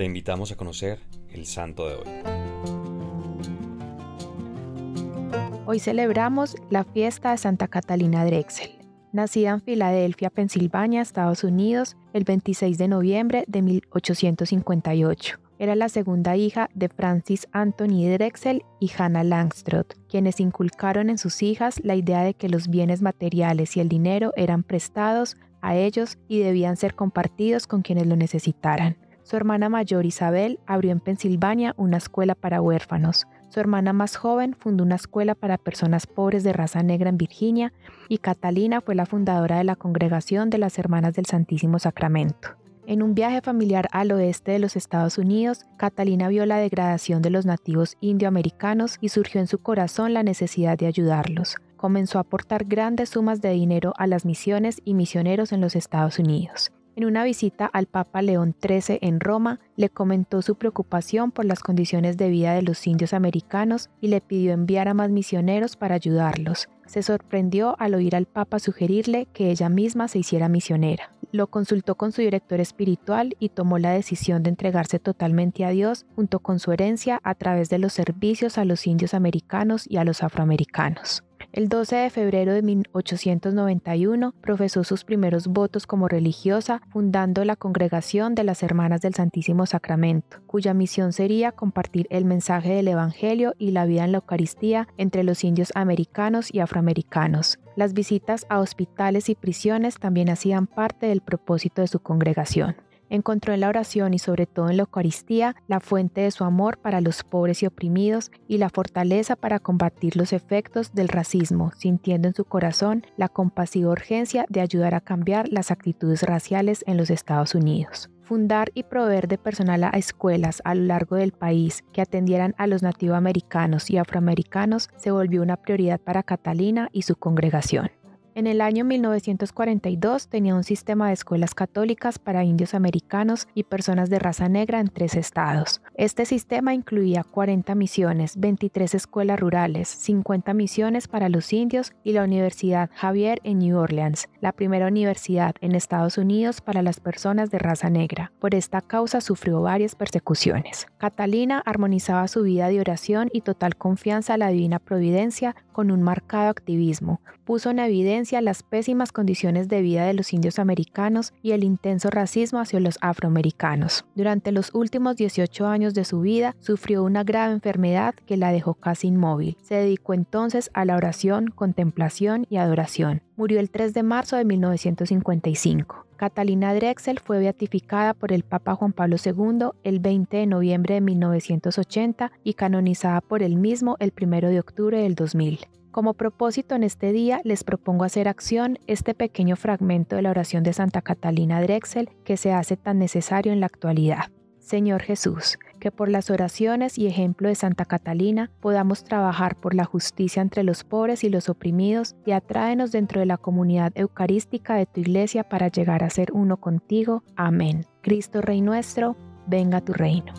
Te invitamos a conocer el santo de hoy. Hoy celebramos la fiesta de Santa Catalina Drexel. Nacida en Filadelfia, Pensilvania, Estados Unidos, el 26 de noviembre de 1858. Era la segunda hija de Francis Anthony Drexel y Hannah Langstrot, quienes inculcaron en sus hijas la idea de que los bienes materiales y el dinero eran prestados a ellos y debían ser compartidos con quienes lo necesitaran. Su hermana mayor Isabel abrió en Pensilvania una escuela para huérfanos. Su hermana más joven fundó una escuela para personas pobres de raza negra en Virginia y Catalina fue la fundadora de la Congregación de las Hermanas del Santísimo Sacramento. En un viaje familiar al oeste de los Estados Unidos, Catalina vio la degradación de los nativos indioamericanos y surgió en su corazón la necesidad de ayudarlos. Comenzó a aportar grandes sumas de dinero a las misiones y misioneros en los Estados Unidos. En una visita al Papa León XIII en Roma, le comentó su preocupación por las condiciones de vida de los indios americanos y le pidió enviar a más misioneros para ayudarlos. Se sorprendió al oír al Papa sugerirle que ella misma se hiciera misionera. Lo consultó con su director espiritual y tomó la decisión de entregarse totalmente a Dios junto con su herencia a través de los servicios a los indios americanos y a los afroamericanos. El 12 de febrero de 1891 profesó sus primeros votos como religiosa, fundando la Congregación de las Hermanas del Santísimo Sacramento, cuya misión sería compartir el mensaje del Evangelio y la vida en la Eucaristía entre los indios americanos y afroamericanos. Las visitas a hospitales y prisiones también hacían parte del propósito de su congregación. Encontró en la oración y sobre todo en la Eucaristía la fuente de su amor para los pobres y oprimidos y la fortaleza para combatir los efectos del racismo, sintiendo en su corazón la compasiva urgencia de ayudar a cambiar las actitudes raciales en los Estados Unidos fundar y proveer de personal a escuelas a lo largo del país que atendieran a los nativoamericanos y afroamericanos se volvió una prioridad para Catalina y su congregación. En el año 1942 tenía un sistema de escuelas católicas para indios americanos y personas de raza negra en tres estados. Este sistema incluía 40 misiones, 23 escuelas rurales, 50 misiones para los indios y la Universidad Javier en New Orleans, la primera universidad en Estados Unidos para las personas de raza negra. Por esta causa sufrió varias persecuciones. Catalina armonizaba su vida de oración y total confianza a la divina providencia con un marcado activismo. Puso en evidencia las pésimas condiciones de vida de los indios americanos y el intenso racismo hacia los afroamericanos. Durante los últimos 18 años de su vida sufrió una grave enfermedad que la dejó casi inmóvil. Se dedicó entonces a la oración, contemplación y adoración. Murió el 3 de marzo de 1955. Catalina Drexel fue beatificada por el Papa Juan Pablo II el 20 de noviembre de 1980 y canonizada por él mismo el 1 de octubre del 2000. Como propósito en este día les propongo hacer acción este pequeño fragmento de la oración de Santa Catalina Drexel que se hace tan necesario en la actualidad. Señor Jesús, que por las oraciones y ejemplo de Santa Catalina podamos trabajar por la justicia entre los pobres y los oprimidos y atráenos dentro de la comunidad eucarística de tu iglesia para llegar a ser uno contigo. Amén. Cristo Rey nuestro, venga tu reino.